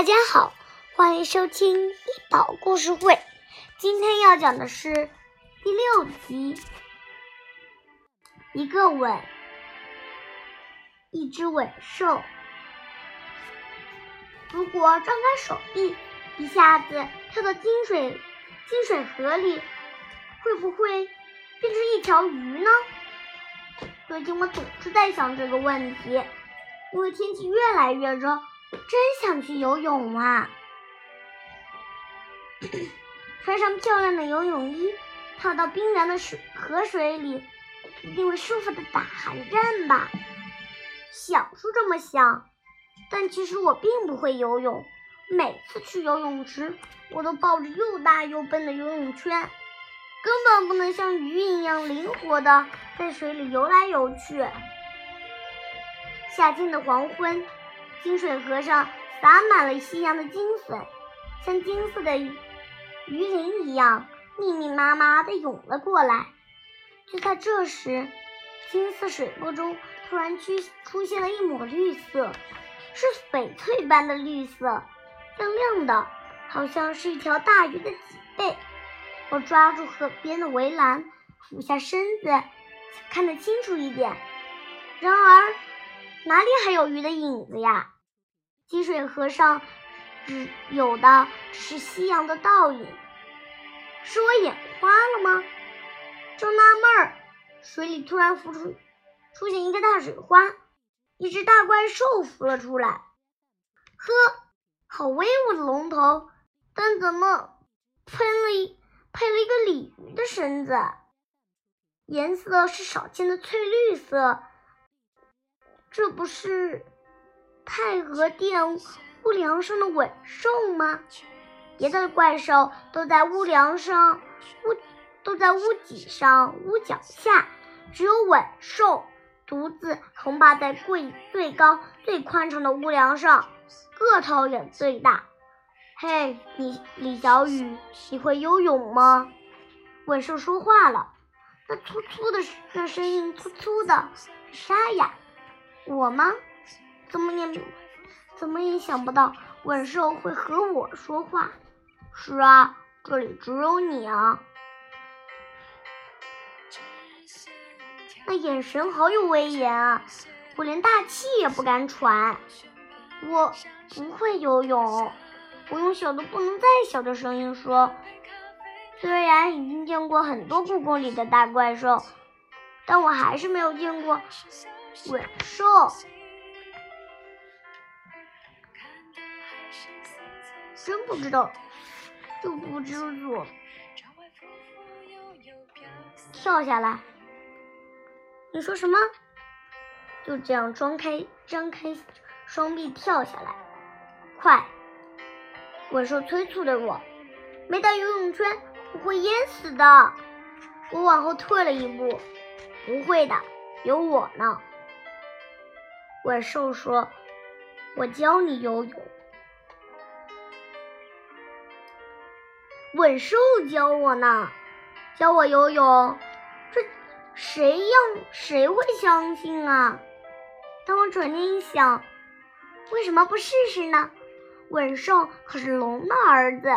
大家好，欢迎收听一宝故事会。今天要讲的是第六集。一个吻，一只吻兽。如果张开手臂，一下子跳到金水金水河里，会不会变成一条鱼呢？最近我总是在想这个问题，因为天气越来越热。真想去游泳啊！穿上漂亮的游泳衣，跳到冰凉的水河水里，一定会舒服的打寒战吧？想是这么想，但其实我并不会游泳。每次去游泳池，我都抱着又大又笨的游泳圈，根本不能像鱼一样灵活的在水里游来游去。夏天的黄昏。金水河上洒满了夕阳的金粉，像金色的鱼鳞一样密密麻麻地涌了过来。就在这时，金色水波中突然出出现了一抹绿色，是翡翠般的绿色，亮亮的，好像是一条大鱼的脊背。我抓住河边的围栏，俯下身子，看得清楚一点。然而。哪里还有鱼的影子呀？积水河上只有的只是夕阳的倒影，是我眼花了吗？正纳闷儿，水里突然浮出出现一个大水花，一只大怪兽浮了出来。呵，好威武的龙头，但怎么喷了一配了一个鲤鱼的身子？颜色是少见的翠绿色。这不是太和殿屋梁上的吻兽吗？别的怪兽都在屋梁上，屋都在屋脊上、屋脚下，只有吻兽独自横霸在最最高、最宽敞的屋梁上，个头也最大。嘿，李李小雨，你会游泳吗？吻兽说话了，那粗粗的那声音粗粗的，沙哑。我吗？怎么也怎么也想不到吻兽会和我说话。是啊，这里只有你啊。那眼神好有威严啊，我连大气也不敢喘。我不会游泳，我用小的不能再小的声音说。虽然已经见过很多故宫里的大怪兽，但我还是没有见过。吻兽，真不知道，就不知所跳下来。你说什么？就这样张开张开双臂跳下来，快！怪兽催促着我，没带游泳圈，我会淹死的。我往后退了一步，不会的，有我呢。怪兽说：“我教你游泳。”吻兽教我呢，教我游泳，这谁要谁会相信啊？但我转念一想，为什么不试试呢？吻兽可是龙的儿子，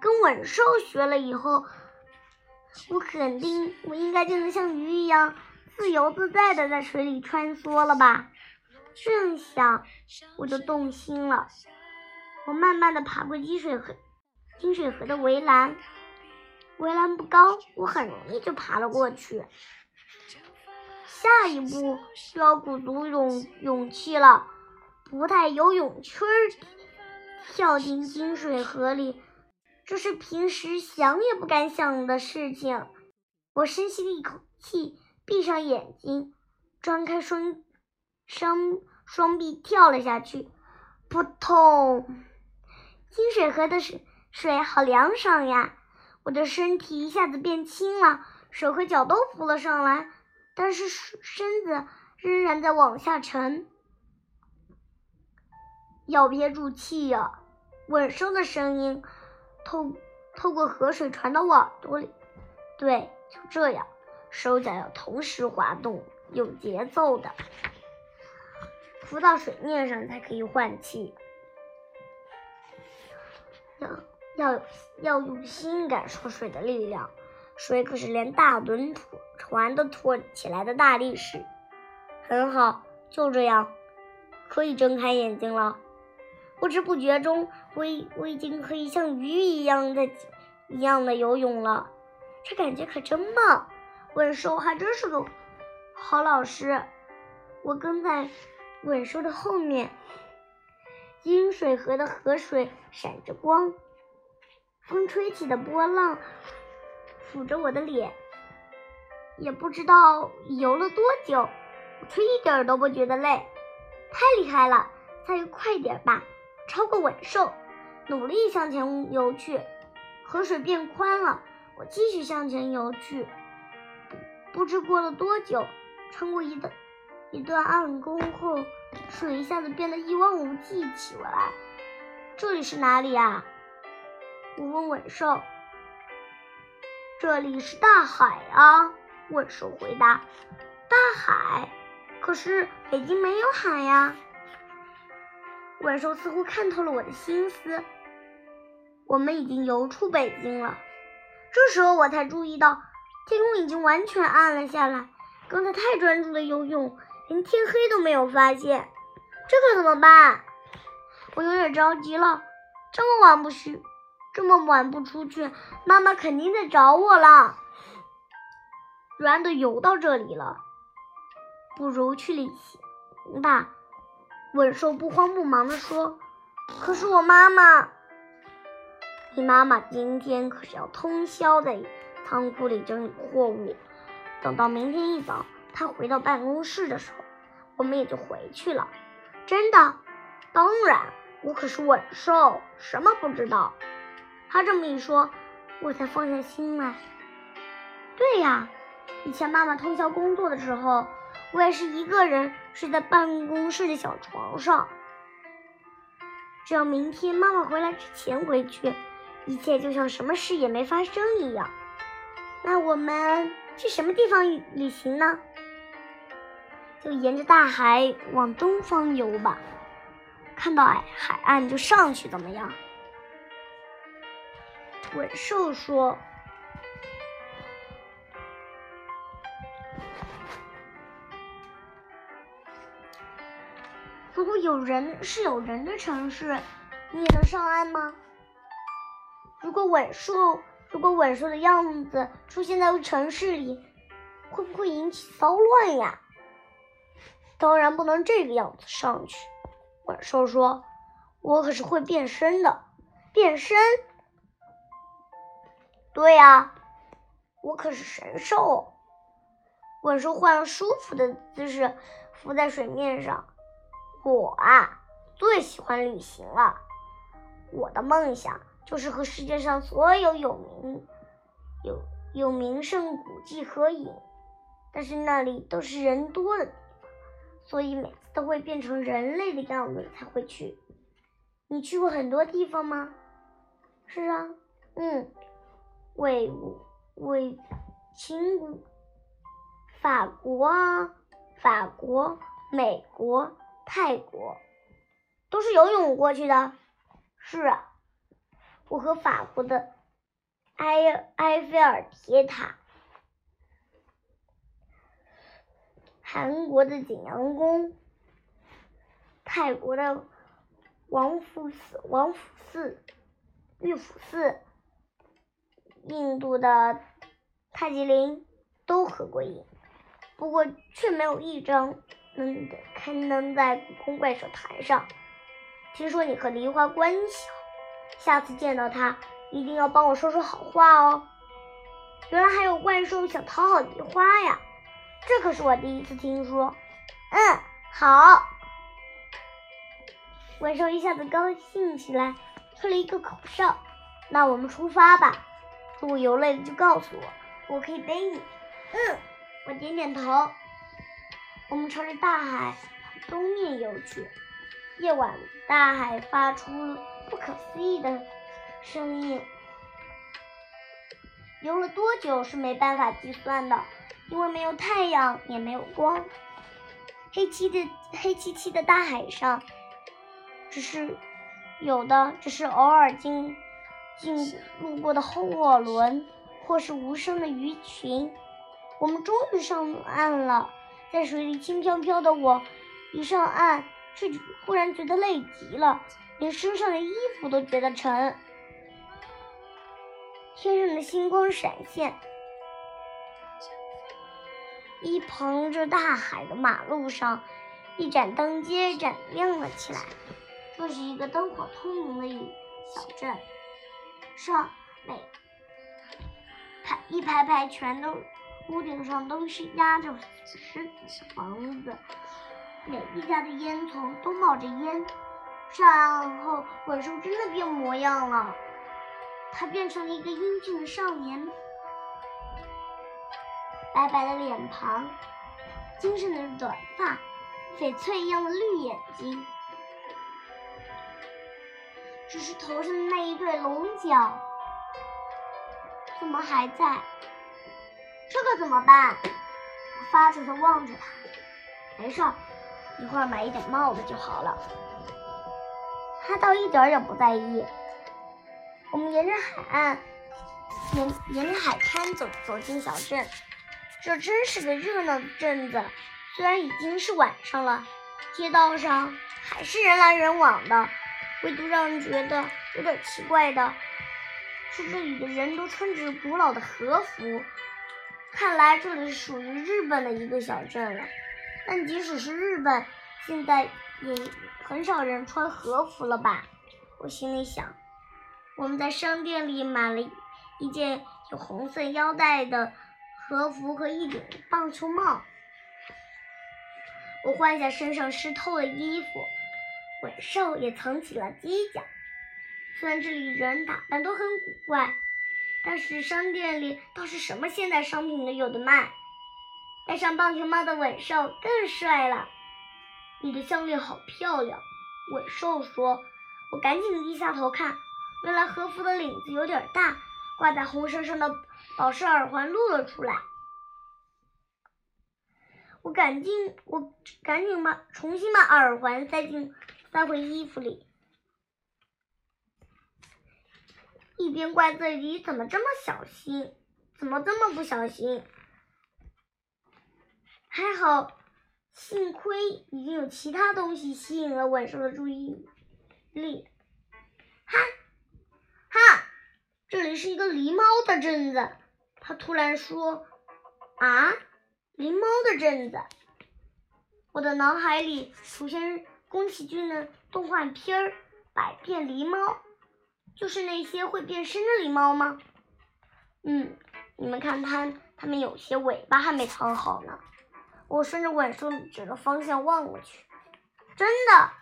跟吻兽学了以后，我肯定我应该就能像鱼一样自由自在的在水里穿梭了吧？这想，我就动心了。我慢慢的爬过积水河，金水河的围栏，围栏不高，我很容易就爬了过去。下一步就要鼓足勇勇气了，不带游泳圈跳进金水河里，这是平时想也不敢想的事情。我深吸了一口气，闭上眼睛，张开双。双双臂跳了下去，扑通！金水河的水水好凉爽呀！我的身体一下子变轻了，手和脚都浮了上来，但是身子仍然在往下沉。要憋住气呀！稳声的声音透透过河水传到我耳朵里。对，就这样，手脚要同时滑动，有节奏的。浮到水面上才可以换气。要要要用心感受水的力量。水可是连大轮船都拖起来的大力士。很好，就这样，可以睁开眼睛了。不知不觉中，我已我已经可以像鱼一样的一样的游泳了。这感觉可真棒！稳兽还真是个好老师。我跟在稳兽的后面。金水河的河水闪着光，风吹起的波浪抚着我的脸。也不知道游了多久，我却一点都不觉得累。太厉害了！再快点吧，超过尾兽。努力向前游去，河水变宽了。我继续向前游去，不知过了多久，穿过一段一段暗沟后，水一下子变得一望无际起来。这里是哪里呀？我问稳兽。这里是大海啊，稳兽回答。大海？可是北京没有海呀。稳兽似乎看透了我的心思。我们已经游出北京了。这时候我才注意到，天空已经完全暗了下来。刚才太专注的游泳，连天黑都没有发现，这可怎么办？我有点着急了。这么晚不许，这么晚不出去，妈妈肯定在找我了。然都游到这里了，不如去旅行吧。稳兽不慌不忙地说：“可是我妈妈……”你妈妈今天可是要通宵在仓库里整理货物，等到明天一早她回到办公室的时候，我们也就回去了。真的？当然，我可是稳兽，什么不知道。他这么一说，我才放下心来。对呀，以前妈妈通宵工作的时候，我也是一个人睡在办公室的小床上。只要明天妈妈回来之前回去。一切就像什么事也没发生一样。那我们去什么地方旅行呢？就沿着大海往东方游吧。看到海海岸就上去，怎么样？稳兽说：“如果有人是有人的城市，你也能上岸吗？”如果尾兽，如果尾兽的样子出现在城市里，会不会引起骚乱呀？当然不能这个样子上去。稳兽说：“我可是会变身的，变身。”对呀，我可是神兽。稳兽换了舒服的姿势，浮在水面上。我啊，最喜欢旅行了。我的梦想。就是和世界上所有有名、有有名胜古迹合影，但是那里都是人多的地方，所以每次都会变成人类的样子才会去。你去过很多地方吗？是啊，嗯，魏武、魏秦国、法国啊，法国、美国、泰国，都是游泳过去的。是啊。我和法国的埃埃菲尔铁塔、韩国的景阳宫、泰国的王府寺、王府寺、玉府寺、印度的泰姬陵都合过影，不过却没有一张能刊登在故宫怪兽台上。听说你和梨花关系好。下次见到他，一定要帮我说说好话哦。原来还有怪兽想讨好梨花呀，这可是我第一次听说。嗯，好。怪兽一下子高兴起来，吹了一个口哨。那我们出发吧。我游累了就告诉我，我可以背你。嗯，我点点头。我们朝着大海东面游去。夜晚，大海发出。不可思议的声音，游了多久是没办法计算的，因为没有太阳，也没有光，黑漆的黑漆漆的大海上，只是有的只是偶尔经经路过的货轮，或是无声的鱼群。我们终于上岸了，在水里轻飘飘的我，一上岸，却忽然觉得累极了，连身上的衣服都觉得沉。天上的星光闪现，一旁这大海的马路上，一盏灯接一盏亮了起来。这是一个灯火通明的小镇，上每排一排排全都屋顶上都是压着石子房子，每一家的烟囱都冒着烟。上岸后，怪兽真的变模样了。他变成了一个英俊的少年，白白的脸庞，精神的短发，翡翠一样的绿眼睛，只是头上的那一对龙角怎么还在？这可怎么办？我发愁的望着他。没事，一会儿买一顶帽子就好了。他倒一点也不在意。我们沿着海岸，沿沿着海滩走走进小镇。这真是个热闹的镇子。虽然已经是晚上了，街道上还是人来人往的。唯独让人觉得有点奇怪的是，这里的人都穿着古老的和服。看来这里是属于日本的一个小镇了。但即使是日本，现在也很少人穿和服了吧？我心里想。我们在商店里买了一件有红色腰带的和服和一顶棒球帽。我换下身上湿透的衣服，尾兽也藏起了犄角。虽然这里人打扮都很古怪，但是商店里倒是什么现代商品都有的卖。戴上棒球帽的尾兽更帅了。你的项链好漂亮，尾兽说。我赶紧低下头看。原来和服的领子有点大，挂在红绳上的宝石耳环露了出来。我赶紧，我赶紧把重新把耳环塞进塞回衣服里，一边怪自己怎么这么小心，怎么这么不小心。还好，幸亏已经有其他东西吸引了晚上的注意力。哈。哈，这里是一个狸猫的镇子。他突然说：“啊，狸猫的镇子！”我的脑海里出现宫崎骏的动画片儿《百变狸猫》，就是那些会变身的狸猫吗？嗯，你们看，它它们有些尾巴还没藏好呢。我顺着晚兽指的方向望过去，真的。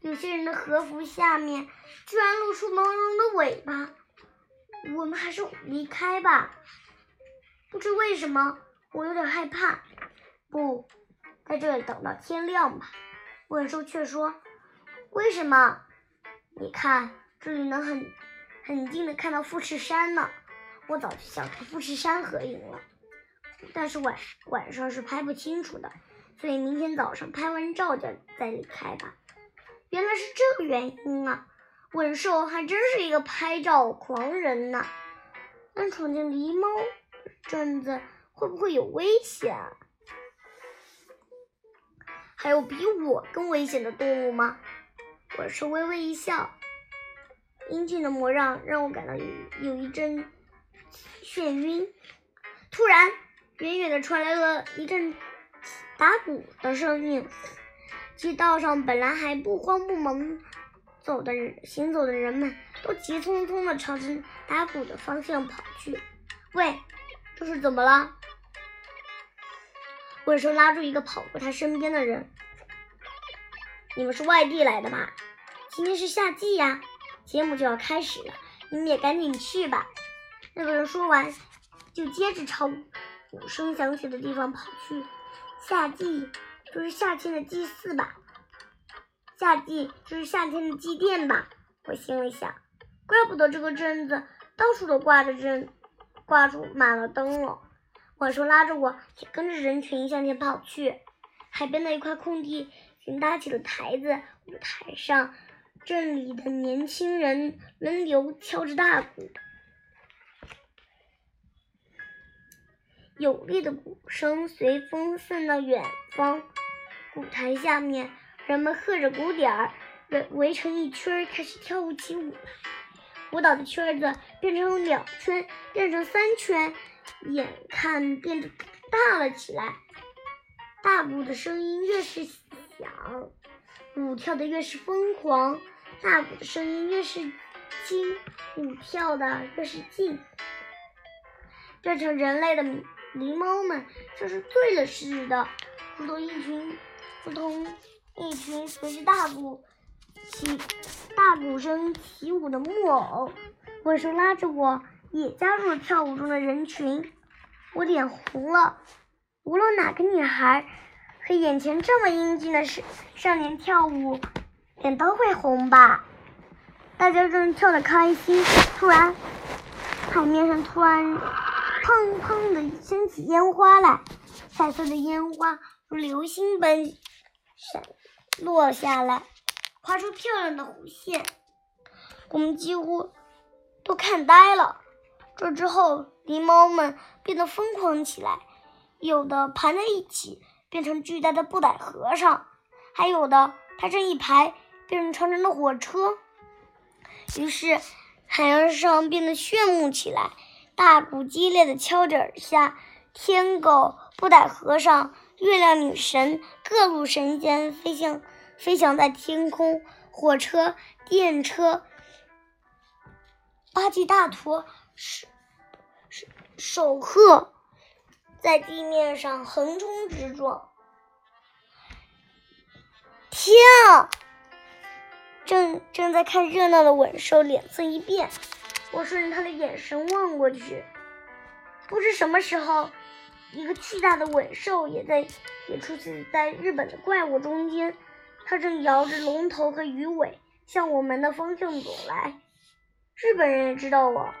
有些人的和服下面居然露出毛茸茸的尾巴，我们还是离开吧。不知为什么，我有点害怕。不，在这里等到天亮吧。问兽却说：“为什么？你看，这里能很很近的看到富士山呢。我早就想和富士山合影了，但是晚晚上是拍不清楚的，所以明天早上拍完照就再离开吧。”原来是这个原因啊！文兽还真是一个拍照狂人呢。但闯进狸猫镇子会不会有危险？还有比我更危险的动物吗？我是微微一笑，英俊的模样让我感到有有一阵眩晕。突然，远远的传来了一阵打鼓的声音。街道上本来还不慌不忙走的人行走的人们，都急匆匆的朝着打鼓的方向跑去。喂，这是怎么了？怪兽拉住一个跑过他身边的人：“你们是外地来的吧？今天是夏季呀，节目就要开始了，你们也赶紧去吧。”那个人说完，就接着朝鼓声响起的地方跑去。夏季。就是夏天的祭祀吧，夏季就是夏天的祭奠吧。我心里想，怪不得这个镇子到处都挂着灯，挂住满了灯笼。晚兽拉着我，也跟着人群向前跑去。海边的一块空地，已经搭起了台子，舞台上镇里的年轻人轮流敲着大鼓，有力的鼓声随风散到远方。舞台下面，人们喝着鼓点儿，围围成一圈，开始跳舞起舞来。舞蹈的圈子变成两圈，变成三圈，眼看变得大了起来。大鼓的声音越是响，舞跳的越是疯狂；大鼓的声音越是轻，舞跳的越是静。变成人类的狸猫们像是醉了似的，如同一群。如同一群随着大鼓起大鼓声起舞的木偶，文兽拉着我也加入了跳舞中的人群。我脸红了。无论哪个女孩和眼前这么英俊的少少年跳舞，脸都会红吧？大家正跳得开心，突然海面上突然砰砰的升起烟花来，彩色的烟花如流星般。闪落下来，画出漂亮的弧线，我们几乎都看呆了。这之后，狸猫们变得疯狂起来，有的盘在一起变成巨大的布袋和尚，还有的排成一排变成长长的火车。于是，海洋上变得炫目起来，大鼓激烈的敲着下，天狗、布袋和尚。月亮女神、各路神仙飞向飞翔在天空，火车、电车、八吉大陀是守鹤在地面上横冲直撞。天啊！正正在看热闹的吻兽脸色一变，我顺着他的眼神望过去，不知什么时候。一个巨大的吻兽也在，也出现在日本的怪物中间。它正摇着龙头和鱼尾向我们的方向走来。日本人也知道我，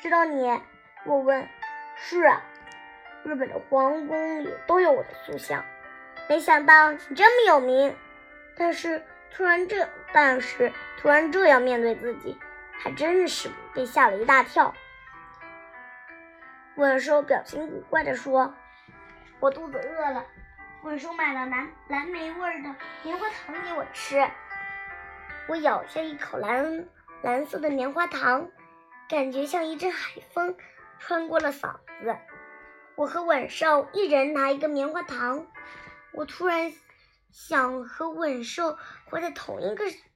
知道你？我问。是啊，日本的皇宫里都有我的塑像。没想到你这么有名。但是突然这，但是突然这样面对自己，还真是被吓了一大跳。吻兽表情古怪地说：“我肚子饿了。”吻兽买了蓝蓝莓味的棉花糖给我吃。我咬下一口蓝蓝色的棉花糖，感觉像一阵海风穿过了嗓子。我和吻兽一人拿一个棉花糖。我突然想和吻兽活在同一个。